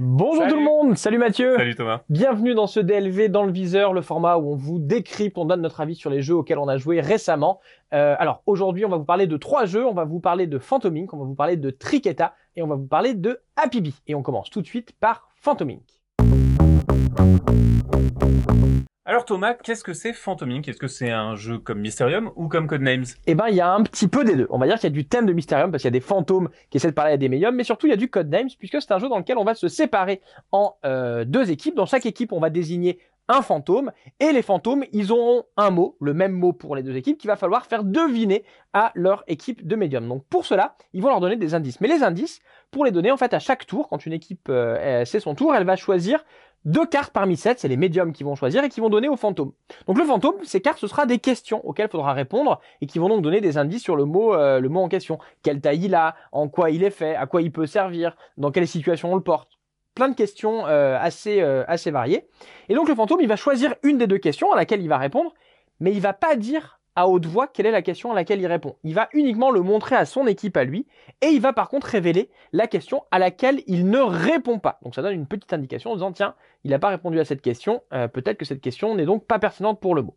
Bonjour Salut. tout le monde, salut Mathieu Salut Thomas. Bienvenue dans ce DLV dans le viseur, le format où on vous décrypte, on donne notre avis sur les jeux auxquels on a joué récemment. Euh, alors aujourd'hui on va vous parler de trois jeux, on va vous parler de Phantom Inc, on va vous parler de Triqueta et on va vous parler de Happy Bee. Et on commence tout de suite par Phantom Inc. Alors Thomas, qu'est-ce que c'est Phantom Inc Est-ce que c'est un jeu comme Mysterium ou comme Codenames? Eh ben il y a un petit peu des deux. On va dire qu'il y a du thème de Mysterium parce qu'il y a des fantômes qui essaient de parler à des médiums, mais surtout il y a du Codenames puisque c'est un jeu dans lequel on va se séparer en euh, deux équipes. Dans chaque équipe on va désigner un fantôme et les fantômes ils auront un mot, le même mot pour les deux équipes qu'il va falloir faire deviner à leur équipe de médiums. Donc pour cela ils vont leur donner des indices. Mais les indices pour les donner en fait à chaque tour quand une équipe euh, c'est son tour elle va choisir deux cartes parmi sept, c'est les médiums qui vont choisir et qui vont donner au fantôme. Donc le fantôme, ces cartes, ce sera des questions auxquelles il faudra répondre et qui vont donc donner des indices sur le mot, euh, le mot en question. Quelle taille il a, en quoi il est fait, à quoi il peut servir, dans quelle situation on le porte. Plein de questions euh, assez, euh, assez variées. Et donc le fantôme, il va choisir une des deux questions à laquelle il va répondre, mais il va pas dire à haute voix quelle est la question à laquelle il répond. Il va uniquement le montrer à son équipe à lui, et il va par contre révéler la question à laquelle il ne répond pas. Donc ça donne une petite indication en disant tiens, il n'a pas répondu à cette question, euh, peut-être que cette question n'est donc pas pertinente pour le mot.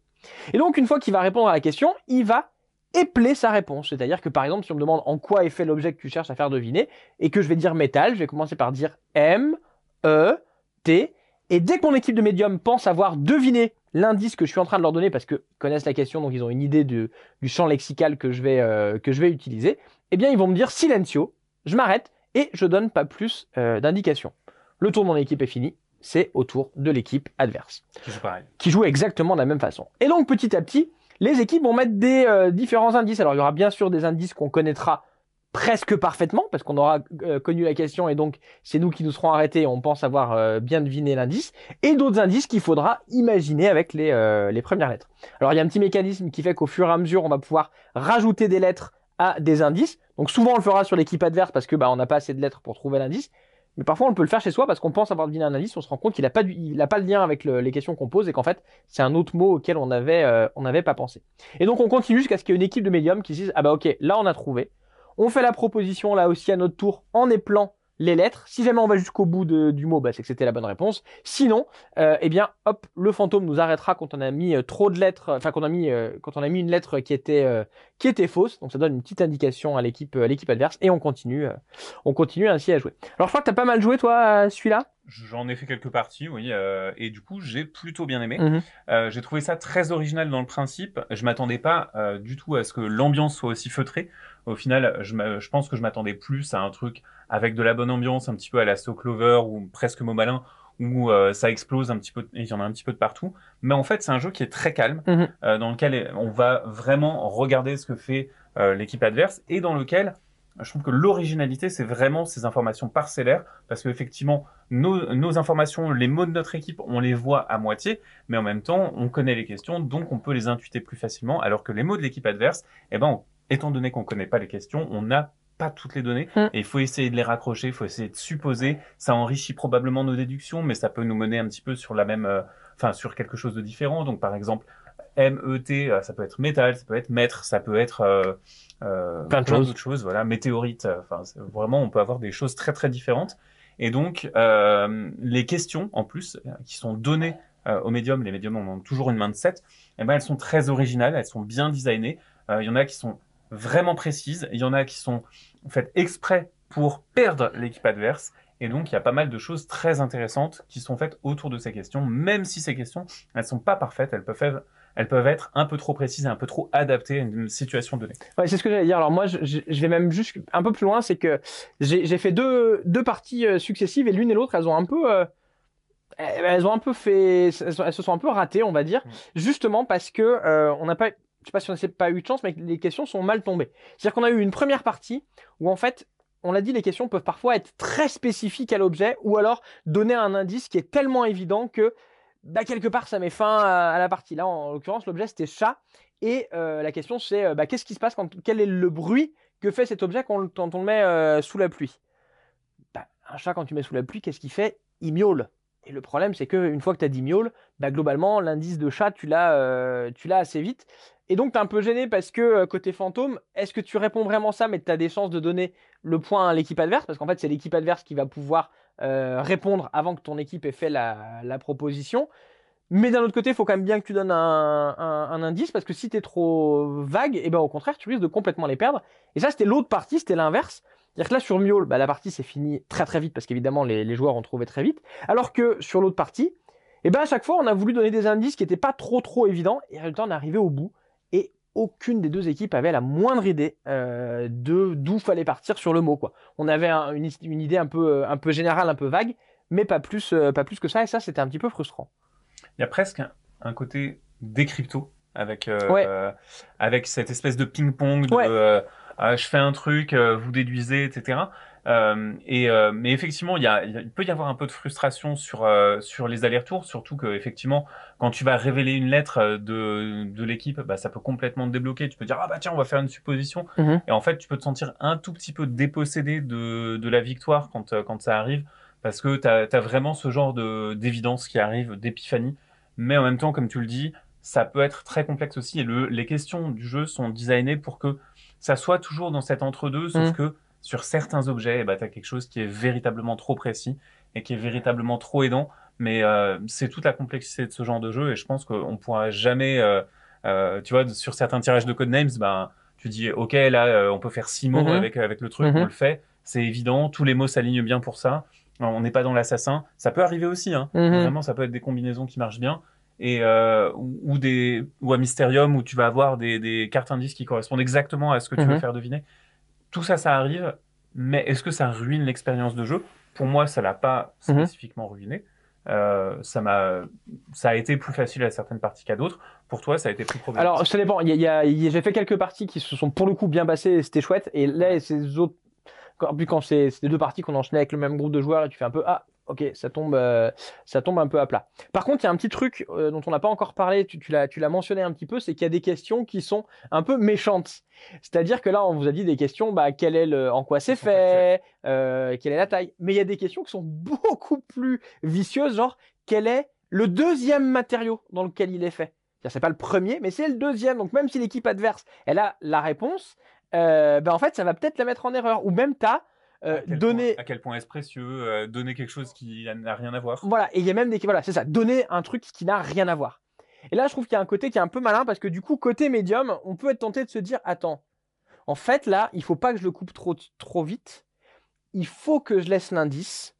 Et donc une fois qu'il va répondre à la question, il va épeler sa réponse. C'est-à-dire que par exemple, si on me demande en quoi est fait l'objet que tu cherches à faire deviner, et que je vais dire métal, je vais commencer par dire M, E, T, et dès que mon équipe de médium pense avoir deviné l'indice que je suis en train de leur donner, parce qu'ils connaissent la question, donc ils ont une idée du, du champ lexical que je, vais, euh, que je vais utiliser, eh bien ils vont me dire silencio, je m'arrête, et je donne pas plus euh, d'indications. Le tour de mon équipe est fini, c'est au tour de l'équipe adverse pareil. qui jouent exactement de la même façon. Et donc petit à petit, les équipes vont mettre des euh, différents indices. Alors il y aura bien sûr des indices qu'on connaîtra presque parfaitement parce qu'on aura euh, connu la question et donc c'est nous qui nous serons arrêtés on pense avoir euh, bien deviné l'indice et d'autres indices qu'il faudra imaginer avec les, euh, les premières lettres. Alors il y a un petit mécanisme qui fait qu'au fur et à mesure on va pouvoir rajouter des lettres à des indices. Donc souvent on le fera sur l'équipe adverse parce que bah on n'a pas assez de lettres pour trouver l'indice. Mais parfois, on peut le faire chez soi parce qu'on pense avoir deviné un indice, on se rend compte qu'il n'a pas, a pas le lien avec le- les questions qu'on pose et qu'en fait, c'est un autre mot auquel on avait, euh, on n'avait pas pensé. Et donc, on continue jusqu'à ce qu'il y ait une équipe de médiums qui se dise, ah bah ok, là, on a trouvé. On fait la proposition là aussi à notre tour en épelant les lettres. Si jamais on va jusqu'au bout du mot, bah, c'est que c'était la bonne réponse. Sinon, euh, eh bien, le fantôme nous arrêtera quand on a mis euh, trop de lettres, enfin quand on a mis, euh, une lettre qui était, euh, qui était fausse. Donc ça donne une petite indication à l'équipe, adverse et on continue, euh, on continue ainsi à jouer. Alors je crois que t'as pas mal joué toi celui-là? J'en ai fait quelques parties, oui, euh, et du coup j'ai plutôt bien aimé. Mhm. Euh, j'ai trouvé ça très original dans le principe. Je m'attendais pas euh, du tout à ce que l'ambiance soit aussi feutrée. Au final, je, pense que je m'attendais plus à un truc avec de la bonne ambiance, un petit peu à la So Clover ou presque Mot Malin, où ça explose un petit peu, il y en a un petit peu de partout. Mais en fait, c'est un jeu qui est très calme, Mhm. dans lequel on va vraiment regarder ce que fait l'équipe adverse et dans lequel je trouve que l'originalité, c'est vraiment ces informations parcellaires, parce qu'effectivement, nos, nos informations, les mots de notre équipe, on les voit à moitié, mais en même temps, on connaît les questions, donc on peut les intuiter plus facilement, alors que les mots de l'équipe adverse, eh ben, on- étant donné qu'on connaît pas les questions, on n'a pas toutes les données, Mm. et il faut essayer de les raccrocher, il faut essayer de supposer, ça enrichit probablement nos déductions, mais ça peut nous mener un petit peu sur la même, euh, enfin, sur quelque chose de différent, donc par exemple, MET, euh, ça peut être métal, ça peut être mètre, ça peut être euh, euh, Plein de choses. choses, voilà, météorite. Enfin, vraiment, on peut avoir des choses très très différentes. Et donc, euh, les questions, en plus, euh, qui sont données euh, aux médiums, les médiums ont toujours une main de 7, eh ben, elles sont très originales, elles sont bien designées. Il y en a qui sont vraiment précises, il y en a qui sont faites exprès pour perdre l'équipe adverse. Et donc, il y a pas mal de choses très intéressantes qui sont faites autour de ces questions, même si ces questions, elles sont pas parfaites, elles peuvent elles peuvent être un peu trop précises et un peu trop adaptées à une situation donnée. Ouais, c'est ce que j'allais dire. Alors moi, je, vais même juste un peu plus loin, c'est que j'ai fait deux, deux parties euh, successives et l'une et l'autre, elles ont un peu, euh, elles ont un peu fait, elles, se sont un peu ratées, on va dire, Mm. justement parce que euh, on n'a pas, je sais pas si on n'a pas eu de chance, mais les questions sont mal tombées. C'est-à-dire qu'on a eu une première partie où en fait, on l'a dit, les questions peuvent parfois être très spécifiques à l'objet ou alors donner un indice qui est tellement évident que bah, quelque part ça met fin à, la partie. Là, en l'occurrence, l'objet c'était chat et euh, la question c'est euh, bah, qu'est-ce qui se passe quand quel est le bruit que fait cet objet quand, on le- met euh, sous la pluie? Bah, Un chat quand tu mets sous la pluie, qu'est-ce qu'il fait? Il miaule. Et le problème c'est que une fois que tu as dit miaule, bah, globalement l'indice de chat tu l'as tu l'as assez vite. Et donc tu es un peu gêné parce que côté fantôme, est-ce que tu réponds vraiment ça mais tu as des chances de donner le point à l'équipe adverse? Parce qu'en fait c'est l'équipe adverse qui va pouvoir euh, répondre avant que ton équipe ait fait la, proposition. Mais d'un autre côté, il faut quand même bien que tu donnes un, indice parce que si tu es trop vague, et ben au contraire, tu risques de complètement les perdre. Et ça, c'était l'autre partie, c'était l'inverse. C'est-à-dire que là, sur Mule, bah, la partie s'est finie très très vite parce qu'évidemment, les, joueurs ont trouvé très vite. Alors que sur l'autre partie, et ben à chaque fois, on a voulu donner des indices qui n'étaient pas trop trop évidents. Et résultat, on est arrivé au bout. Aucune des deux équipes avait la moindre idée euh, de d'où fallait partir sur le mot. Quoi. On avait un, une, une, idée un peu, un peu générale, un peu vague, mais pas plus, euh, pas plus que ça. Et ça, c'était un petit peu frustrant il y a presque un, un côté décrypto avec euh, ouais. euh, avec cette espèce de ping-pong de Ouais. euh, ah, je fais un truc, euh, vous déduisez, etc. Euh, et euh, mais effectivement, il, y a, il peut y avoir un peu de frustration sur euh, sur les allers-retours, surtout que effectivement, quand tu vas révéler une lettre de de l'équipe, bah, ça peut complètement te débloquer. Tu peux dire ah bah tiens, on va faire une supposition, Mhm. et en fait, tu peux te sentir un tout petit peu dépossédé de de la victoire quand quand ça arrive, parce que t'as as vraiment ce genre de d'évidence qui arrive, d'épiphanie. Mais en même temps, comme tu le dis, ça peut être très complexe aussi. Et le, les questions du jeu sont designées pour que ça soit toujours dans cet entre-deux, sauf Mhm. que sur certains objets, eh ben, tu as quelque chose qui est véritablement trop précis et qui est véritablement trop aidant. Mais euh, c'est toute la complexité de ce genre de jeu et je pense qu'on pourra jamais, euh, euh, tu vois, sur certains tirages de codenames, ben, tu dis, ok, là, on peut faire six mots Mhm. avec, avec le truc, Mhm. on le fait, c'est évident, tous les mots s'alignent bien pour ça. On n'est pas dans l'assassin. Ça peut arriver aussi, hein. Mhm. Vraiment, ça peut être des combinaisons qui marchent bien. Et ou, ou des ou à Mysterium où tu vas avoir des, des cartes indices qui correspondent exactement à ce que tu veux faire deviner. Tout ça, ça arrive. Mais est-ce que ça ruine l'expérience de jeu? Pour moi, ça l'a pas Mhm. spécifiquement ruiné. Euh, ça m'a, ça a été plus facile à certaines parties qu'à d'autres. Pour toi, ça a été plus problématique. Alors, ça dépend. Il y a, y j'ai fait quelques parties qui se sont pour le coup bien passées et c'était chouette. Et là, ces autres, quand, puis quand c'est c'est deux parties qu'on enchaînait avec le même groupe de joueurs et tu fais un peu ah, ok, ça tombe, euh, ça tombe un peu à plat. Par contre, il y a un petit truc euh, dont on n'a pas encore parlé. Tu, tu l'as, mentionné un petit peu, c'est qu'il y a des questions qui sont un peu méchantes. C'est-à-dire que là, on vous a dit des questions, bah, quel est le, en quoi c'est fait, euh, quelle est la taille. Mais il y a des questions qui sont beaucoup plus vicieuses, genre quel est le deuxième matériau dans lequel il est fait? C'est pas le premier, mais c'est le deuxième. Donc même si l'équipe adverse, elle a la réponse, ben en fait, ça va peut-être la mettre en erreur. Ou même t'as euh, à point, à quel point est-ce précieux euh, donner quelque chose qui n'a rien à voir. voilà. Et il y a même des, voilà, c'est ça, donner un truc qui n'a rien à voir. Et là, je trouve qu'il y a un côté qui est un peu malin parce que du coup, côté médium, on peut être tenté de se dire, attends, en fait là, il faut pas que je le coupe trop trop vite. Il faut que je laisse l'indice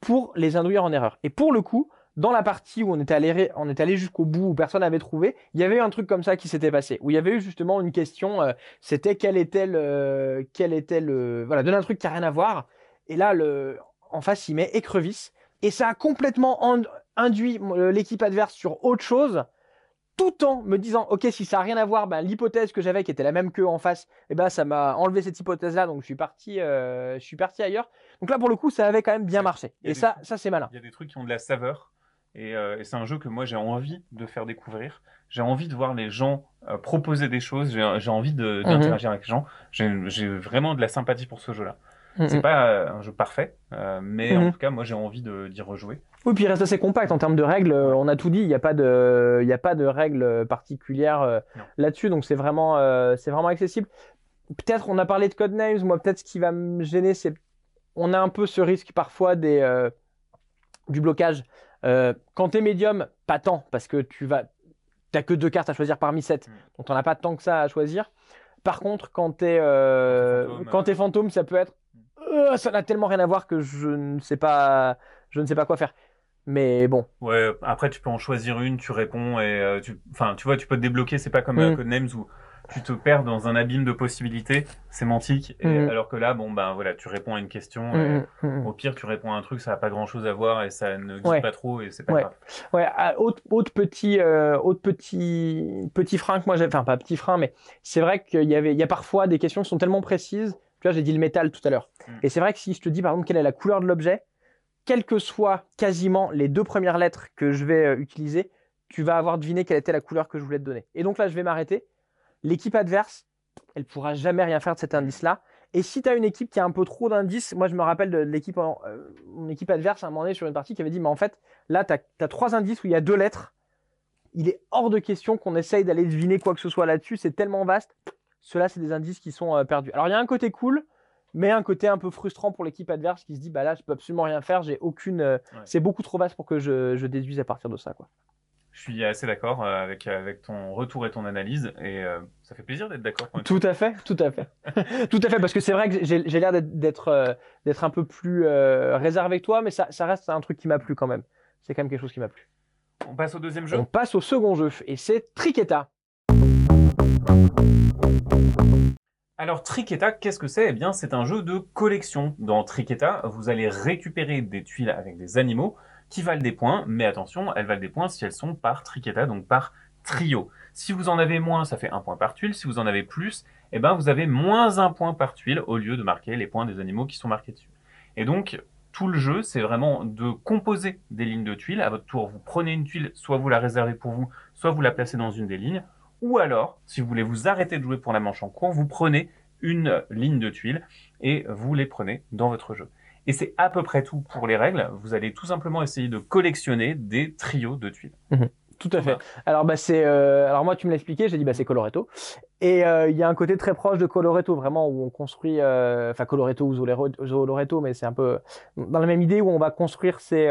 pour les induire en erreur. Et pour le coup, dans la partie où on était allé, on est allé jusqu'au bout, où personne n'avait trouvé, il y avait eu un truc comme ça qui s'était passé, où il y avait eu justement une question, euh, c'était quel était le, quel était le, voilà, donner un truc qui a rien à voir. Et là, le, en face, il met écrevisse, et ça a complètement en- induit euh, l'équipe adverse sur autre chose, tout en me disant, ok, si ça a rien à voir, ben, l'hypothèse que j'avais, qui était la même que en face, et ben, ça m'a enlevé cette hypothèse-là, donc je suis parti, euh, je suis parti ailleurs. Donc là, pour le coup, ça avait quand même bien marché. Et des ça, ça c'est malin. Il y a des trucs qui ont de la saveur. Et, euh, et c'est un jeu que moi j'ai envie de faire découvrir. J'ai envie de voir les gens euh, proposer des choses. J'ai envie de- d'interagir avec les gens. J'ai vraiment de la sympathie pour ce jeu-là. C'est Mhm. pas euh, un jeu parfait, mais Mhm. en tout cas moi j'ai envie d'y rejouer. Oui, puis il reste assez compact en termes de règles. On a tout dit. Il n'y a pas de, il y a pas de règles particulières là-dessus. Donc c'est vraiment, c'est vraiment accessible. Peut-être, on a parlé de Codenames. Moi, peut-être ce qui va me gêner, c'est, on a un peu ce risque parfois des, du blocage. Euh, quand t'es médium, pas tant, parce que tu vas, t'as que deux cartes à choisir parmi sept. Mm. Donc t'en as pas tant que ça à choisir. Par contre, quand t'es, euh, Quand t'es fantôme, quand t'es fantôme, ça peut être, euh, ça n'a tellement rien à voir que je ne sais pas, je ne sais pas quoi faire. Mais bon. Ouais, après tu peux en choisir une, tu réponds et tu, enfin tu vois, tu peux te débloquer. C'est pas comme Mm. euh, Codenames où tu te perds dans un abîme de possibilités sémantiques. Et, Mm. Alors que là, bon ben voilà, tu réponds à une question. et Mm, mm, mm. Au pire, tu réponds à un truc, ça n'a pas grand-chose à voir et ça ne guide Ouais. pas trop et c'est pas Ouais. grave. Ouais, autre, autre petit, euh, autre petit, petit frein que moi j'ai, enfin pas petit frein, mais c'est vrai qu'il y avait, il y a parfois des questions qui sont tellement précises. Tu vois, j'ai dit le métal tout à l'heure. Mm. Et c'est vrai que si je te dis par exemple quelle est la couleur de l'objet, quelles que soient quasiment les deux premières lettres que je vais euh, utiliser, tu vas avoir deviné quelle était la couleur que je voulais te donner. Et donc là, je vais m'arrêter. L'équipe adverse, elle pourra jamais rien faire de cet indice-là. Et si tu as une équipe qui a un peu trop d'indices, moi je me rappelle de l'équipe, en- euh, mon équipe adverse à un moment donné sur une partie qui avait dit, mais en fait, là, tu as, trois indices où il y a deux lettres. Il est hors de question qu'on essaye d'aller deviner quoi que ce soit là-dessus. C'est tellement vaste. Ceux-là, c'est des indices qui sont euh, perdus. Alors, il y a un côté cool, mais un côté un peu frustrant pour l'équipe adverse qui se dit bah là je peux absolument rien faire, j'ai aucune, euh, Ouais. c'est beaucoup trop vaste pour que je, je déduise à partir de ça quoi. Je suis assez d'accord euh, avec, avec ton retour et ton analyse, et euh, ça fait plaisir d'être d'accord. Tout à fait, tout à fait, tout à fait parce que c'est vrai que j'ai l'air d'être euh, un peu plus euh, réservé que toi, mais ça, ça reste un truc qui m'a plu quand même. C'est quand même quelque chose qui m'a plu. On passe au deuxième jeu. On passe au second jeu et c'est Triqueta. Alors Triqueta, qu'est-ce que c'est? Eh bien, c'est un jeu de collection. Dans Triqueta, vous allez récupérer des tuiles avec des animaux qui valent des points, mais attention, elles valent des points si elles sont par Triqueta, donc par trio. Si vous en avez moins, ça fait un point par tuile. Si vous en avez plus, eh ben, vous avez moins un point par tuile au lieu de marquer les points des animaux qui sont marqués dessus. Et donc, tout le jeu, c'est vraiment de composer des lignes de tuiles. À votre tour, vous prenez une tuile, soit vous la réservez pour vous, soit vous la placez dans une des lignes. Ou alors, si vous voulez vous arrêter de jouer pour la manche en cours, vous prenez une ligne de tuiles et vous les prenez dans votre jeu. Et c'est à peu près tout pour les règles. Vous allez tout simplement essayer de collectionner des trios de tuiles. Tout à fait. Alors bah c'est euh, alors moi tu me l'as expliqué, j'ai dit bah c'est Coloretto et euh, il y a un côté très proche de Coloretto vraiment où on construit euh, enfin Coloretto ou Zoloretto mais c'est un peu dans la même idée où on va construire ces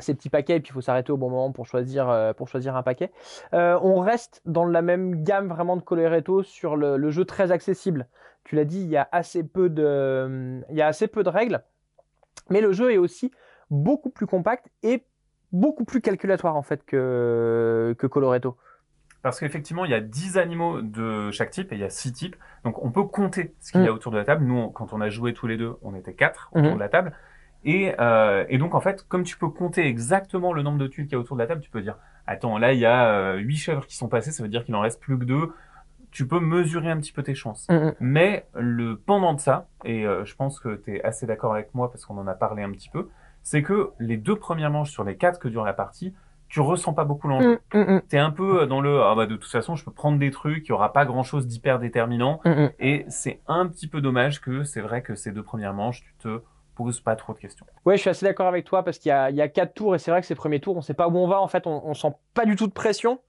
ces petits paquets et puis il faut s'arrêter au bon moment pour choisir pour choisir un paquet. On reste dans la même gamme vraiment de Coloretto sur le, le jeu très accessible. Tu l'as dit, il y a assez peu de il y a assez peu de règles mais le jeu est aussi beaucoup plus compact et beaucoup plus calculatoire en fait que, que Coloretto. Parce qu'effectivement, il y a 10 animaux de chaque type et il y a 6 types. Donc on peut compter ce qu'il y a autour de la table. Nous, on- quand on a joué tous les deux, on était 4 autour Mhm. de la table. Et, euh, et donc en fait, comme tu peux compter exactement le nombre de tuiles qu'il y a autour de la table, tu peux dire, attends, là il y a euh, 8 chèvres qui sont passées, ça veut dire qu'il en reste plus que 2. Tu peux mesurer un petit peu tes chances. Mais le pendant de ça, et euh, je pense que tu es assez d'accord avec moi parce qu'on en a parlé un petit peu, c'est que les deux premières manches sur les quatre que dure la partie, tu ressens pas beaucoup l'enjeu. Mm, mm, mm, T'es un peu dans le ah bah de toute façon je peux prendre des trucs, il y aura pas grand chose d'hyper déterminant mm, mm. et c'est un petit peu dommage que c'est vrai que ces deux premières manches tu te poses pas trop de questions. Ouais, je suis assez d'accord avec toi parce qu'il y a, il y a quatre tours et c'est vrai que ces premiers tours, on sait pas où on va. En fait, on, on sent pas du tout de pression.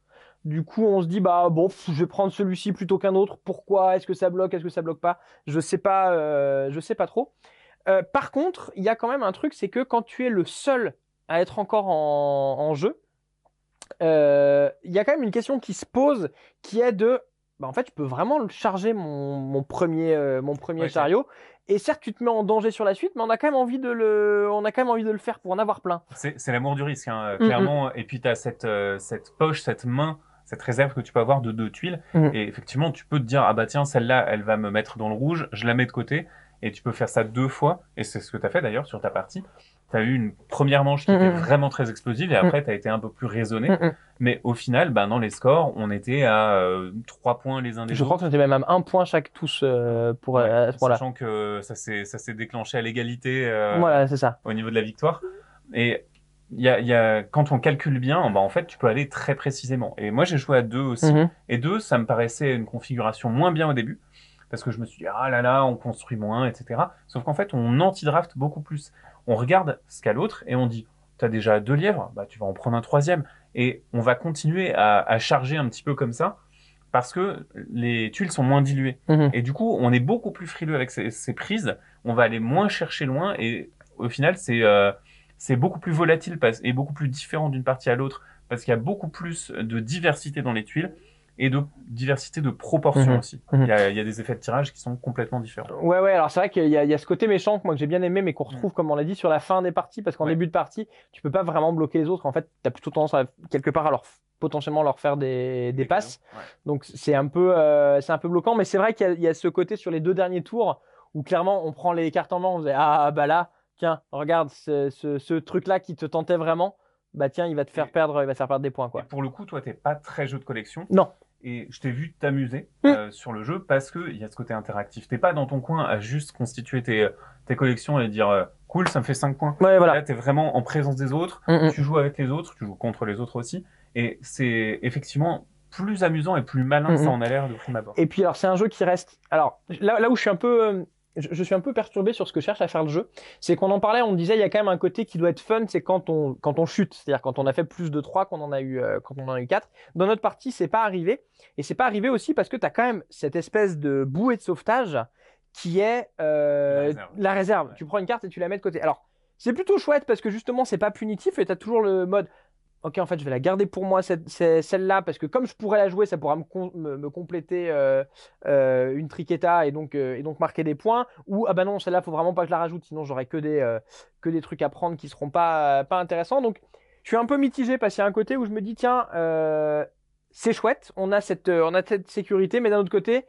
Du coup, on se dit bah bon, pff, je vais prendre celui-ci plutôt qu'un autre. Pourquoi? Est-ce que ça bloque? Est-ce que ça bloque pas? Je sais pas. euh, je sais pas trop. Euh, par contre, il y a quand même un truc, c'est que quand tu es le seul à être encore en, en jeu, euh, il y a quand même une question qui se pose, qui est de, bah en fait, je peux vraiment le charger mon, mon premier, euh, mon premier Ouais, chariot. Et certes, tu te mets en danger sur la suite, mais on a quand même envie de le, on a quand même envie de le faire pour en avoir plein. C'est l'amour du risque hein, Mm, clairement et puis tu as cette euh, cette poche, cette main, cette réserve que tu peux avoir de deux tuiles Mm. et effectivement tu peux te dire ah bah tiens celle-là elle va me mettre dans le rouge, je la mets de côté et tu peux faire ça deux fois et c'est ce que tu as fait d'ailleurs sur ta partie. Tu as eu une première manche qui Mm, était mm. vraiment très explosive et après tu as été un peu plus raisonné mais au final bah dans les scores, on était à euh, trois points les uns des Je autres. crois qu'on était même à un point chaque tous euh, pour Ouais, point-là. Sachant que ça s'est déclenché à l'égalité euh, Voilà, c'est ça. au niveau de la victoire. Et y a, il y a, quand on calcule bien, bah en fait, tu peux aller très précisément. Et moi, j'ai joué à deux aussi. Mhm. Et deux, ça me paraissait une configuration moins bien au début. Parce que je me suis dit, ah là là, on construit moins, etc. Sauf qu'en fait, on anti-draft beaucoup plus. On regarde ce qu'a l'autre et on dit, t'as déjà deux lièvres, bah, tu vas en prendre un troisième. Et on va continuer à, à charger un petit peu comme ça. Parce que les tuiles sont moins diluées. Mhm. Et du coup, on est beaucoup plus frileux avec ces, ces prises. On va aller moins chercher loin. Et au final, c'est euh, c'est beaucoup plus volatile et beaucoup plus différent d'une partie à l'autre parce qu'il y a beaucoup plus de diversité dans les tuiles et de diversité de proportions Mhm. aussi. Mhm. Il, y a, il y a des effets de tirage qui sont complètement différents. Ouais, ouais, alors c'est vrai qu'il y, a- il y a ce côté méchant que moi que j'ai bien aimé, mais qu'on retrouve, comme on l'a dit, sur la fin des parties, parce qu'en Ouais. début de partie, tu peux pas vraiment bloquer les autres. En fait, tu as plutôt tendance à, quelque part, à leur, potentiellement leur faire des, des passes. Ouais. Donc c'est un peu, euh, c'est un peu bloquant, mais c'est vrai qu'il y, y a ce côté sur les deux derniers tours où clairement on prend les cartes en main, on se dit ah bah là, tiens, regarde ce, ce, ce truc-là qui te tentait vraiment, bah tiens, il va te faire Et- perdre, il va te faire perdre des points Et quoi. pour le coup, toi, t'es pas très jeu de collection. Non. Et je t'ai vu t'amuser Mm. euh, sur le jeu parce que il y a ce côté interactif. T'es pas dans ton coin à juste constituer tes, tes collections et dire euh, cool, ça me fait 5 points. Ouais, voilà. Là, t'es vraiment en présence des autres. Mm, mm. tu joues avec les autres, tu joues contre les autres aussi, et c'est effectivement plus amusant et plus malin ça en a l'air de prime abord. Et puis alors c'est un jeu qui reste. Alors là, là où je suis un peu, euh, je, je suis un peu perturbé sur ce que cherche à faire le jeu, c'est qu'on en parlait, on disait il y a quand même un côté qui doit être fun, c'est quand on quand on chute, c'est-à-dire quand on a fait plus de 3 qu'on en a eu euh, quand on en a eu 4. Dans notre partie, c'est pas arrivé et c'est pas arrivé aussi parce que tu as quand même cette espèce de bouée de sauvetage qui est euh, La réserve. la réserve. Ouais. Tu prends une carte et tu la mets de côté. Alors, c'est plutôt chouette parce que justement, c'est pas punitif et tu as toujours le mode. Ok, en fait, je vais la garder pour moi, celle-là, parce que comme je pourrais la jouer, ça pourra me, me, compléter euh, euh, une triqueta et donc, euh, et donc marquer des points. Ou, ah bah non, celle-là, faut vraiment pas que je la rajoute, sinon j'aurai que des, que des trucs à prendre qui seront pas, pas intéressants. Donc, je suis un peu mitigé parce qu'il y a un côté où je me dis, tiens, c'est chouette, on a, cette, on a cette sécurité, mais d'un autre côté,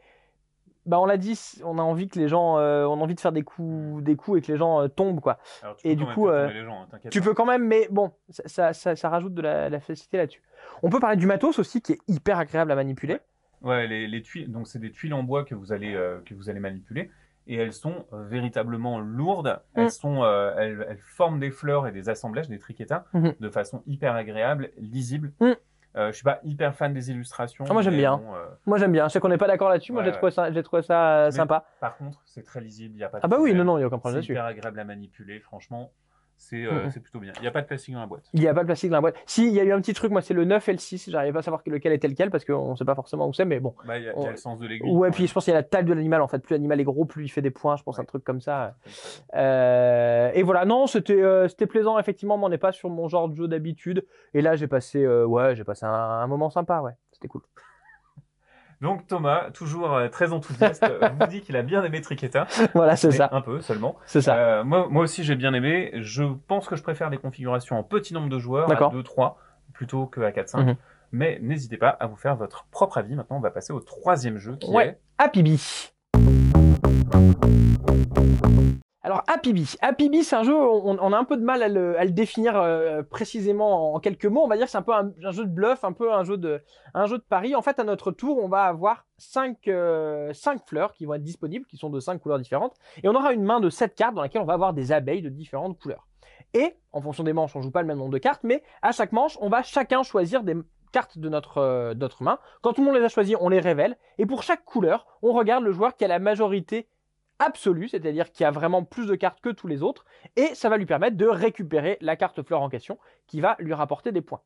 bah on l'a dit, on a envie que les gens, euh, on a envie de faire des coups, des coups et que les gens euh, tombent, quoi. Alors, tu Et du coup, euh, gens, hein, Tu pas. peux quand même, mais bon, ça, ça, ça, ça rajoute de la, la facilité là-dessus. On peut parler du matos aussi, qui est hyper agréable à manipuler. Ouais, les, les tuiles, donc c'est des tuiles en bois que vous allez que vous allez manipuler et elles sont véritablement lourdes. Elles Mm. sont, euh, elles, elles forment des fleurs et des assemblages, des triquetas, Mhm. de façon hyper agréable, lisible. Mm. Euh, je suis pas hyper fan des illustrations. Ah, moi, j'aime bien. bon, euh, Moi j'aime bien, je sais qu'on n'est pas d'accord là-dessus, moi j'ai trouvé ça, j'ai trouvé ça Mais- sympa. par contre, c'est très lisible. Il y a pas. de Ah bah oui, non, non, il n'y a aucun problème C'est là-dessus. hyper agréable à manipuler. Franchement, c'est euh, c'est plutôt bien. Il n'y a pas de plastique dans la boîte. Il n'y a pas de plastique dans la boîte. Si, il y a eu un petit truc, moi c'est le 9 et le 6, j'arrive pas à savoir lequel était lequel parce qu'on ne sait pas forcément où c'est, mais bon. Bah, il y a, il y a le sens de l'aiguille. Ouais, puis je pense qu'il y a la taille de l'animal en fait. Plus l'animal est gros, plus il fait des points, je pense, Ouais. un truc comme ça. Euh, et voilà, non, c'était euh, c'était plaisant, effectivement, mais on n'est pas sur mon genre de jeu d'habitude. Et là, j'ai passé, ouais, j'ai passé un, un moment sympa, ouais, c'était cool. Donc Thomas, toujours euh, très enthousiaste, vous dit qu'il a bien aimé Triqueta. voilà, c'est ça, Un peu seulement. c'est ça. Euh, moi, moi aussi, j'ai bien aimé. Je pense que je préfère les configurations en petit nombre de joueurs, à D'accord. 2-3, plutôt qu'à 4-5. Mhm. Mais n'hésitez pas à vous faire votre propre avis. Maintenant, on va passer au troisième jeu qui Ouais. est... Happy Bee. Alors Happy Bee, Happy Bee, c'est un jeu, on, a un peu de mal à le, définir euh, précisément en quelques mots. On va dire que c'est un peu un, jeu de bluff, un peu un jeu de, un jeu de pari. En fait, à notre tour, on va avoir 5 cinq fleurs qui vont être disponibles, qui sont de 5 couleurs différentes. Et on aura une main de 7 cartes dans laquelle on va avoir des abeilles de différentes couleurs. Et, en fonction des manches, on joue pas le même nombre de cartes, mais à chaque manche, on va chacun choisir des cartes de notre, euh, de notre main. Quand tout le monde les a choisies, on les révèle. Et pour chaque couleur, on regarde le joueur qui a la majorité absolue, c'est-à-dire qui a vraiment plus de cartes que tous les autres, et ça va lui permettre de récupérer la carte fleur en question, qui va lui rapporter des points.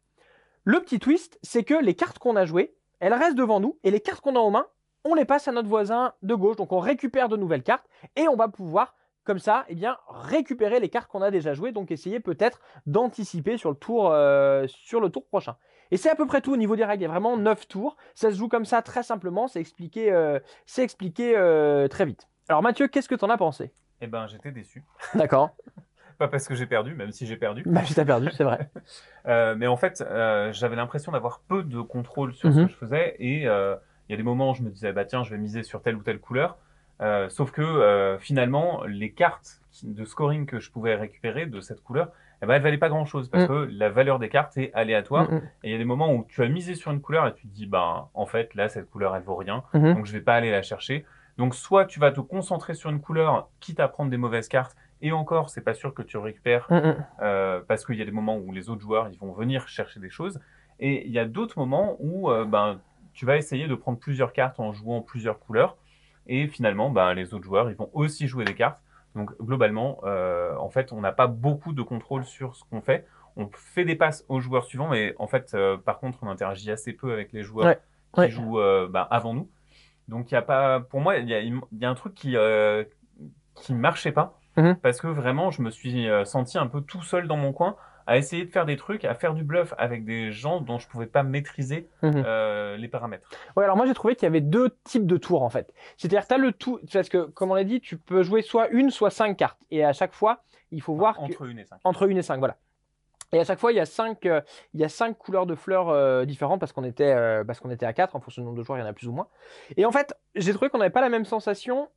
Le petit twist, c'est que les cartes qu'on a jouées, elles restent devant nous, et les cartes qu'on a en main, on les passe à notre voisin de gauche, donc on récupère de nouvelles cartes, et on va pouvoir, comme ça, eh bien, récupérer les cartes qu'on a déjà jouées, donc essayer peut-être d'anticiper sur, le tour, euh, prochain. Et c'est à peu près tout au niveau des règles, il y a vraiment 9 tours, ça se joue comme ça très simplement, c'est expliqué, euh, euh, très vite. Alors Mathieu, qu'est-ce que t'en as pensé? Eh ben, j'étais déçu. D'accord. Pas parce que j'ai perdu, même si j'ai perdu. Bah, t'as perdu, c'est vrai. Euh, mais en fait, euh, j'avais l'impression d'avoir peu de contrôle sur ce Mhm. que je faisais. Et euh, il y a des moments où je me disais, bah tiens, je vais miser sur telle ou telle couleur. Sauf que finalement, les cartes de scoring que je pouvais récupérer de cette couleur, eh ben, elles valaient pas grand-chose parce Mhm. que la valeur des cartes est aléatoire. Mm, mm, Et il y a des moments où tu as misé sur une couleur et tu te dis, ben, en fait, là, cette couleur, elle vaut rien. mhm. Donc, je vais pas aller la chercher. Donc, soit tu vas te concentrer sur une couleur, quitte à prendre des mauvaises cartes. Et encore, c'est pas sûr que tu récupères Mm, mm. euh, parce qu'il y a des moments où les autres joueurs ils vont venir chercher des choses et il y a d'autres moments où euh, ben tu vas essayer de prendre plusieurs cartes en jouant plusieurs couleurs et finalement ben les autres joueurs ils vont aussi jouer des cartes donc globalement euh, en fait on n'a pas beaucoup de contrôle sur ce qu'on fait on fait des passes aux joueurs suivants mais en fait par contre on interagit assez peu avec les joueurs Ouais, qui ouais. jouent ben, avant nous donc il y a pas pour moi il y a, il y a un truc qui euh, qui marchait pas Mhm. parce que vraiment je me suis euh, senti un peu tout seul dans mon coin à essayer de faire des trucs, à faire du bluff avec des gens dont je pouvais pas maîtriser Mhm. euh, les paramètres. Ouais, alors moi j'ai trouvé qu'il y avait deux types de tours en fait. C'est-à-dire que tu as le tour, parce que comme on l'a dit, tu peux jouer soit une, soit cinq cartes. Et à chaque fois, il faut voir que- entre une et cinq. entre une et cinq, voilà. Et à chaque fois, il y a cinq, euh, il y a cinq couleurs de fleurs euh, différentes parce qu'on était, euh, parce qu'on était à quatre en fonction du nombre de joueurs, il y en a plus ou moins. Et en fait, j'ai trouvé qu'on n'avait pas la même sensation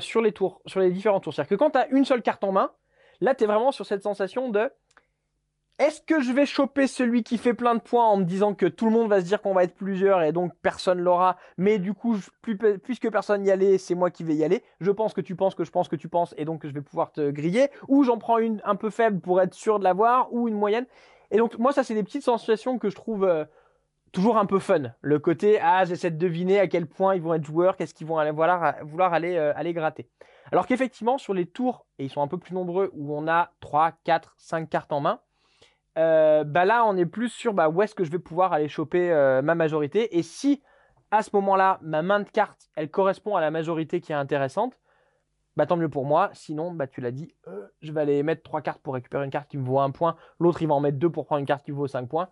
sur les tours, sur les différents tours. C'est-à-dire que quand tu as une seule carte en main, là, tu es vraiment sur cette sensation de est-ce que je vais choper celui qui fait plein de points en me disant que tout le monde va se dire qu'on va être plusieurs et donc personne l'aura, mais du coup, puisque personne n'y allait, c'est moi qui vais y aller. Je pense que tu penses que je pense que tu penses et donc je vais pouvoir te griller. Ou j'en prends une un peu faible pour être sûr de l'avoir, ou une moyenne. Et donc, moi, ça, c'est des petites sensations que je trouve euh, toujours un peu fun. Le côté, ah, j'essaie de deviner à quel point ils vont être joueurs, qu'est-ce qu'ils vont vouloir, vouloir aller, euh, aller gratter. Alors qu'effectivement, sur les tours, et ils sont un peu plus nombreux, où on a 3, 4, 5 cartes en main, euh, bah là, on est plus sur bah, où est-ce que je vais pouvoir aller choper euh, ma majorité. Et si, à ce moment-là, ma main de cartes, elle correspond à la majorité qui est intéressante, bah tant mieux pour moi. Sinon, bah tu l'as dit, euh, je vais aller mettre trois cartes pour récupérer une carte qui me vaut un point. L'autre, il va en mettre deux pour prendre une carte qui vaut 5 points.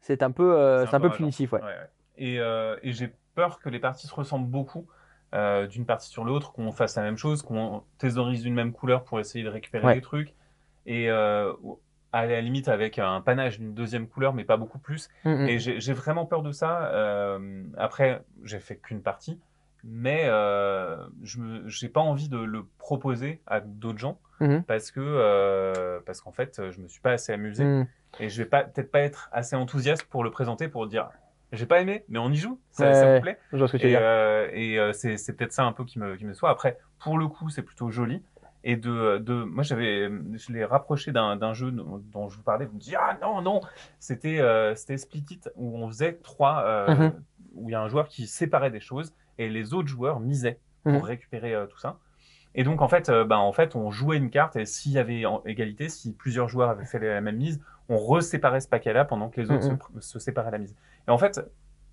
C'est un peu, c'est un, peu punitif, ouais. Ouais, ouais. Et, et j'ai peur que les parties se ressemblent beaucoup d'une partie sur l'autre, qu'on fasse la même chose, qu'on thésaurise une même couleur pour essayer de récupérer des trucs. Et euh, à la limite avec un panache d'une deuxième couleur, mais pas beaucoup plus. Mm, mm. Et j'ai vraiment peur de ça. Euh, après, j'ai fait qu'une partie, mais euh, je j'ai pas envie de le proposer à d'autres gens Mhm. parce que euh, parce qu'en fait, je me suis pas assez amusé Mm. et je vais pas peut-être pas être assez enthousiaste pour le présenter pour dire j'ai pas aimé, mais on y joue, ça, Ouais, ça me plaît. Je vois ce que tu Et, euh, et c'est c'est peut-être ça un peu qui me qui me soit. Après, pour le coup, c'est plutôt joli. Et de, de moi j'avais je l'ai rapproché d'un jeu dont dont je vous parlais. Vous me dites ah non non c'était euh, c'était Split It où on faisait trois euh, Mhm. où il y a un joueur qui séparait des choses et les autres joueurs misaient pour Mhm. récupérer euh, tout ça. Et donc en fait, euh, ben, en fait, on jouait une carte et s'il y avait en égalité, si plusieurs joueurs avaient fait la même mise, on reséparait ce paquet-là pendant que les autres Mhm. se, se séparaient la mise. Et en fait,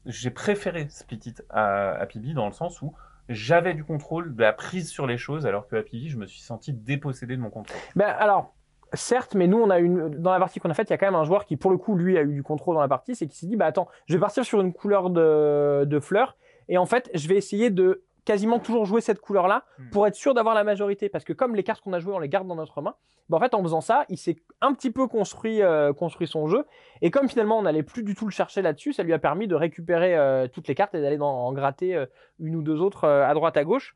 j'ai préféré Split It à, à Pibi dans le sens où j'avais du contrôle, de la prise sur les choses, alors que à Pibi, je me suis senti dépossédé de mon contrôle. Ben, alors, certes, mais nous, on a une, dans la partie qu'on a faite, il y a quand même un joueur qui, pour le coup, lui, a eu du contrôle dans la partie, c'est qu'il s'est dit, bah attends, je vais partir sur une couleur de, de fleurs, et en fait, je vais essayer de quasiment toujours jouer cette couleur-là Hmm. pour être sûr d'avoir la majorité. Parce que comme les cartes qu'on a jouées, on les garde dans notre main, ben, en fait, en faisant ça, il s'est un petit peu construit, euh, construit son jeu. Et comme finalement, on n'allait plus du tout le chercher là-dessus, ça lui a permis de récupérer euh, toutes les cartes et d'aller en gratter euh, une ou deux autres à droite, à gauche.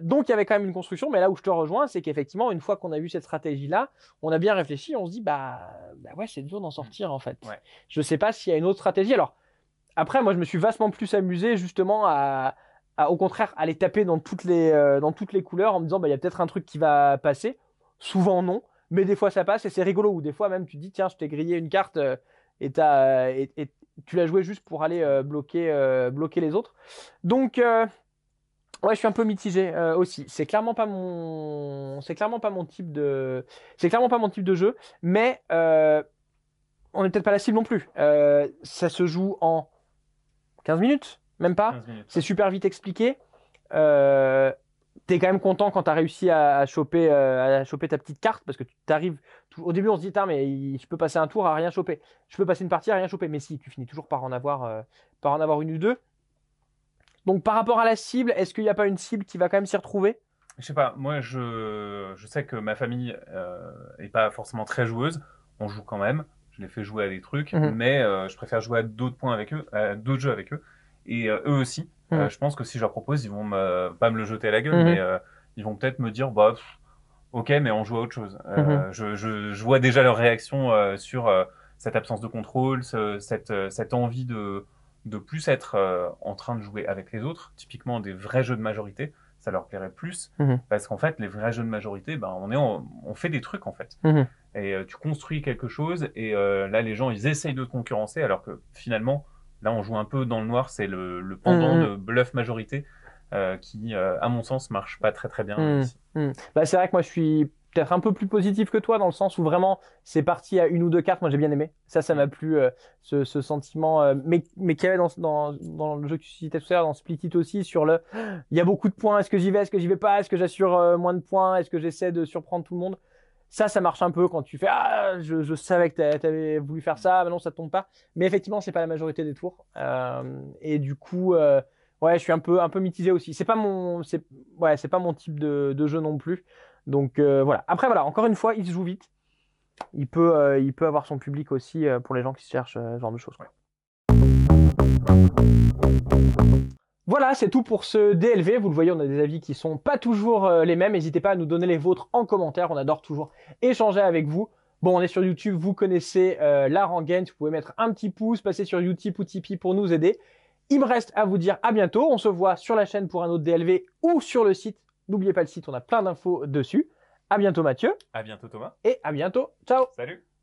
Donc, il y avait quand même une construction. Mais là où je te rejoins, c'est qu'effectivement, une fois qu'on a vu cette stratégie-là, on a bien réfléchi, on se dit, bah, bah ouais, c'est dur d'en sortir en fait. Ouais. Je sais pas s'il y a une autre stratégie. Alors, après, moi, je me suis vastement plus amusé justement à, au contraire, aller taper dans toutes les, euh, dans toutes les couleurs en me disant, bah, il y a peut-être un truc qui va passer. Souvent, non. Mais des fois, ça passe et c'est rigolo. Ou des fois, même, tu te dis, tiens, je t'ai grillé une carte euh, et, t'as, et, tu l'as joué juste pour aller euh, bloquer, euh, bloquer les autres. Donc, euh, Ouais, je suis un peu mitigé euh, aussi. C'est clairement pas mon, c'est clairement pas mon type de, c'est clairement pas mon type de jeu. Mais euh, on n'est peut-être pas la cible non plus. Euh, ça se joue en 15 minutes, même pas. 15 minutes. C'est super vite expliqué. Euh, T'es quand même content quand t'as réussi à, à choper, euh, à choper ta petite carte parce que tu t'arrives. Au début, on se dit, mais il- je peux passer un tour à rien choper. Je peux passer une partie à rien choper. Mais si, tu finis toujours par en avoir, euh, par en avoir une ou deux. Donc, par rapport à la cible, est-ce qu'il n'y a pas une cible qui va quand même s'y retrouver? Je sais pas, moi je, je sais que ma famille euh, est pas forcément très joueuse. On joue quand même. Je les fais jouer à des trucs, Mhm. mais euh, je préfère jouer à d'autres points avec eux, à d'autres jeux avec eux. Et euh, eux aussi. Euh, je pense que si je leur propose, ils vont me, pas me le jeter à la gueule, Mhm. mais euh, ils vont peut-être me dire, bah, pff, ok, mais on joue à autre chose. Euh, je, je, je vois déjà leur réaction sur cette absence de contrôle, ce- cette, cette envie de, de plus être euh, en train de jouer avec les autres. Typiquement, des vrais jeux de majorité, ça leur plairait plus. Mhm. Parce qu'en fait, les vrais jeux de majorité, ben, on, est en- on fait des trucs en fait. Et euh, tu construis quelque chose, et euh, là, les gens, ils essayent de te concurrencer, alors que finalement, là, on joue un peu dans le noir, c'est le, le pendant Mhm. de bluff majorité euh, qui, euh, à mon sens, marche pas très très bien. Ici. Bah, c'est vrai que moi, je suis peut-être un peu plus positif que toi dans le sens où vraiment c'est parti à une ou deux cartes. Moi, j'ai bien aimé. Ça, ça m'a plu, euh, ce, ce sentiment, euh, mais, mais qu'il y avait dans, dans, dans le jeu que tu citais tout à l'heure, dans Split It aussi, sur le il y a beaucoup de points. Est-ce que j'y vais? Est-ce que j'y vais pas? Est-ce que j'assure euh, moins de points? Est-ce que j'essaie de surprendre tout le monde? Ça, ça marche un peu quand tu fais Ah, je, savais que t'a- t'avais voulu faire ça, mais non, ça tombe pas. Mais effectivement, c'est pas la majorité des tours. Euh, et du coup, euh, ouais, je suis un peu, un peu aussi. C'est pas mon, ouais, pas mon type de, jeu non plus. Donc euh, voilà. Après voilà, encore une fois, il se joue vite. Il peut, il peut avoir son public aussi pour les gens qui cherchent ce genre de choses. Voilà, c'est tout pour ce DLV. Vous le voyez, on a des avis qui sont pas toujours euh, les mêmes. N'hésitez pas à nous donner les vôtres en commentaire. On adore toujours échanger avec vous. Bon, on est sur YouTube, vous connaissez euh, la rengaine. Vous pouvez mettre un petit pouce, passer sur Utip ou Tipeee pour nous aider. Il me reste à vous dire à bientôt. On se voit sur la chaîne pour un autre DLV ou sur le site. N'oubliez pas le site, on a plein d'infos dessus. À bientôt Mathieu À bientôt, Thomas. et à bientôt. Ciao Salut.